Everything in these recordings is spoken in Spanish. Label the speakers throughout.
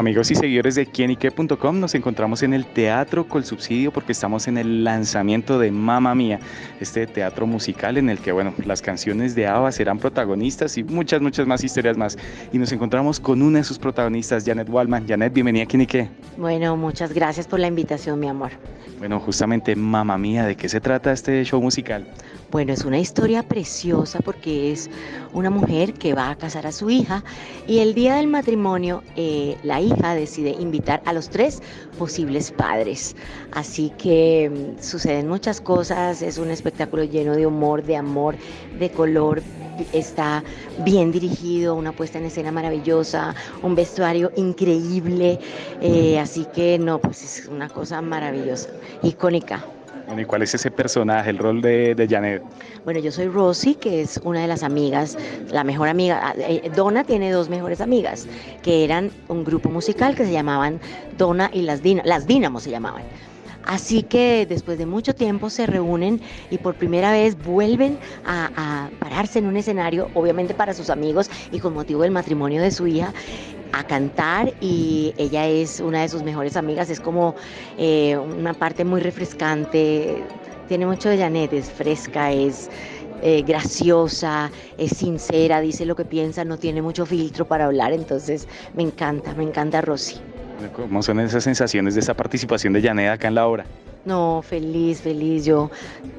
Speaker 1: amigos y seguidores de quienique.com, nos encontramos en el Teatro Col Subsidio porque estamos en el lanzamiento de Mamma Mía, este teatro musical en el que, bueno, las canciones de ABBA serán protagonistas y muchas, muchas más historias más. Y nos encontramos con una de sus protagonistas, Janet Wallman. Janet, bienvenida a.
Speaker 2: Bueno, muchas gracias por la invitación, mi amor.
Speaker 1: Bueno, justamente Mamma Mía, ¿de qué se trata este show musical?
Speaker 2: Bueno, es una historia preciosa porque es una mujer que va a casar a su hija y el día del matrimonio eh, la hija decide invitar a los tres posibles padres. Así que mm, suceden muchas cosas, es un espectáculo lleno de humor, de amor, de color, está bien dirigido, una puesta en escena maravillosa, un vestuario increíble, eh, así que no, pues es una cosa maravillosa, icónica.
Speaker 1: ¿Y cuál es ese personaje, el rol de, de Janet?
Speaker 2: Bueno, yo soy Rosy, que es una de las amigas, la mejor amiga. Ah, eh, Donna tiene dos mejores amigas, que eran un grupo musical que se llamaban Donna y las Dinamos, las Dinamos se llamaban. Así que después de mucho tiempo se reúnen y por primera vez vuelven a, pararse en un escenario, obviamente para sus amigos y con motivo del matrimonio de su hija, a cantar y ella es una de sus mejores amigas, es como eh, una parte muy refrescante, tiene mucho de Janet, es fresca, es eh, graciosa, es sincera, dice lo que piensa, no tiene mucho filtro para hablar, entonces me encanta, me encanta Rosy.
Speaker 1: ¿Cómo son esas sensaciones de esa participación de Janet acá en la obra?
Speaker 2: No, feliz, feliz. Yo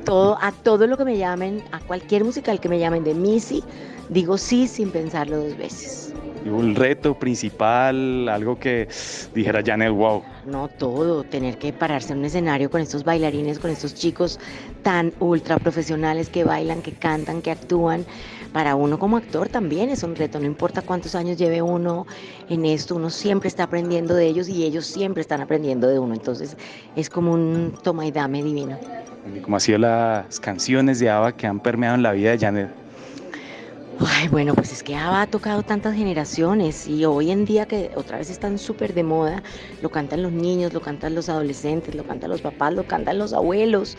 Speaker 2: todo, a todo lo que me llamen, a cualquier musical que me llamen de Missy, digo sí sin pensarlo dos veces
Speaker 1: un reto principal, algo que dijera Janet, wow.
Speaker 2: No, todo, tener que pararse en un escenario con estos bailarines, con estos chicos tan ultra profesionales que bailan, que cantan, que actúan. Para uno como actor también es un reto, no importa cuántos años lleve uno en esto, uno siempre está aprendiendo de ellos y ellos siempre están aprendiendo de uno. Entonces es como un toma y dame divino.
Speaker 1: ¿Y cómo han sido las canciones de ABBA que han permeado en la vida de Janet?
Speaker 2: Ay, bueno, pues es que ha tocado tantas generaciones y hoy en día que otra vez están súper de moda, lo cantan los niños, lo cantan los adolescentes, lo cantan los papás, lo cantan los abuelos.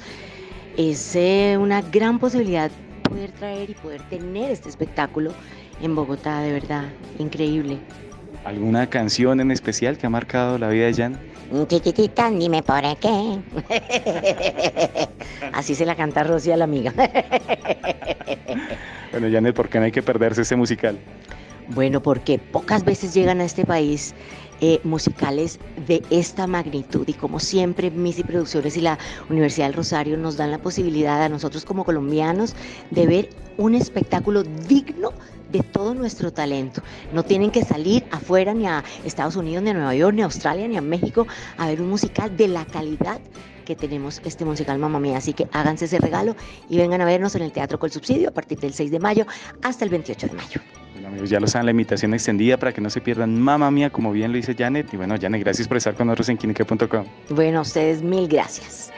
Speaker 2: Es eh, una gran posibilidad poder traer y poder tener este espectáculo en Bogotá, de verdad, increíble.
Speaker 1: ¿Alguna canción en especial que ha marcado la vida de Jan?
Speaker 2: Chiquitita, dime por qué. Así se la canta Rosy a la amiga.
Speaker 1: Bueno, Janet, ¿por qué no hay que perderse ese musical?
Speaker 2: Bueno, porque pocas veces llegan a este país eh, musicales de esta magnitud y como siempre Missy Producciones y la Universidad del Rosario nos dan la posibilidad a nosotros como colombianos de ver un espectáculo digno de todo nuestro talento. No tienen que salir afuera ni a Estados Unidos, ni a Nueva York, ni a Australia, ni a México a ver un musical de la calidad que tenemos este musical Mamá Mía. Así que háganse ese regalo y vengan a vernos en el Teatro Col Subsidio a partir del 6 de mayo hasta el 28 de mayo.
Speaker 1: Bueno, amigos, ya lo saben, la invitación extendida para que no se pierdan Mamá Mía, como bien lo dice Janet. Y bueno, Janet, gracias por estar con nosotros en quinique.com.
Speaker 2: Bueno, a ustedes mil gracias.